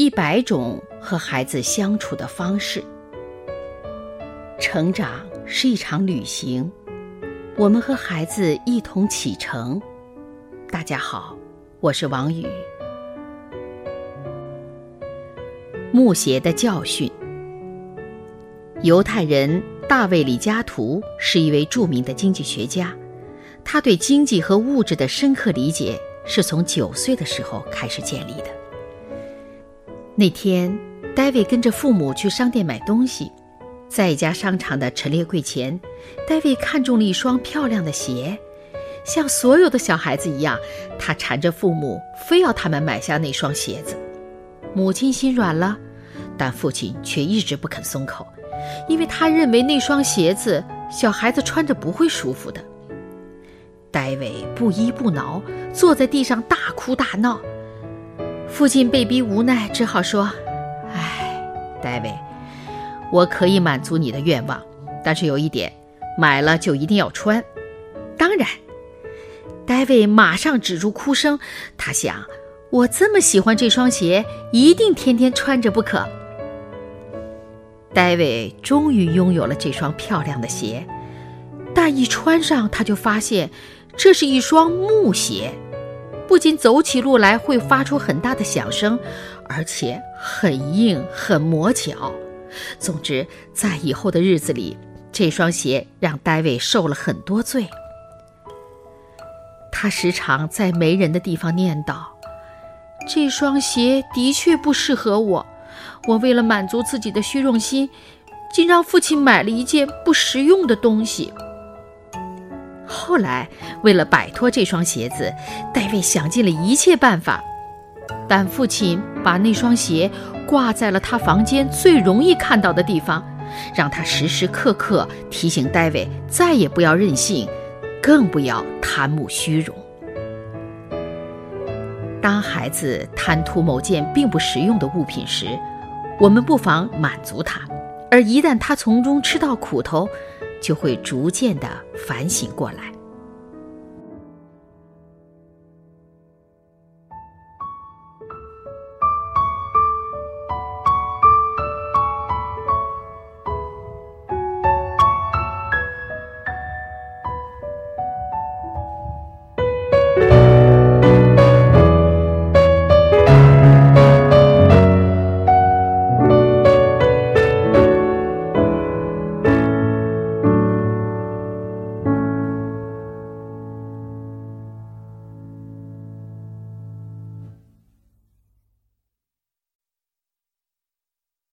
一百种和孩子相处的方式。成长是一场旅行，我们和孩子一同启程。大家好，我是王宇。木鞋的教训。犹太人大卫·李嘉图是一位著名的经济学家，他对经济和物质的深刻理解是从九岁的时候开始建立的。那天，戴维跟着父母去商店买东西，在一家商场的陈列柜前，戴维看中了一双漂亮的鞋。像所有的小孩子一样，他缠着父母，非要他们买下那双鞋子。母亲心软了，但父亲却一直不肯松口，因为他认为那双鞋子小孩子穿着不会舒服的。戴维不依不挠，坐在地上大哭大闹。父亲被逼无奈，只好说：“哎，戴维，我可以满足你的愿望，但是有一点，买了就一定要穿。当然。”戴维马上止住哭声，他想：“我这么喜欢这双鞋，一定天天穿着不可。”戴维终于拥有了这双漂亮的鞋，但一穿上，他就发现这是一双木鞋。不仅走起路来会发出很大的响声，而且很硬、很磨脚。总之，在以后的日子里，这双鞋让戴维受了很多罪。他时常在没人的地方念叨：“这双鞋的确不适合我。我为了满足自己的虚荣心，竟让父亲买了一件不实用的东西。”后来，为了摆脱这双鞋子，戴维想尽了一切办法，但父亲把那双鞋挂在了他房间最容易看到的地方，让他时时刻刻提醒戴维再也不要任性，更不要贪慕虚荣。当孩子贪图某件并不实用的物品时，我们不妨满足他，而一旦他从中吃到苦头，就会逐渐的反省过来。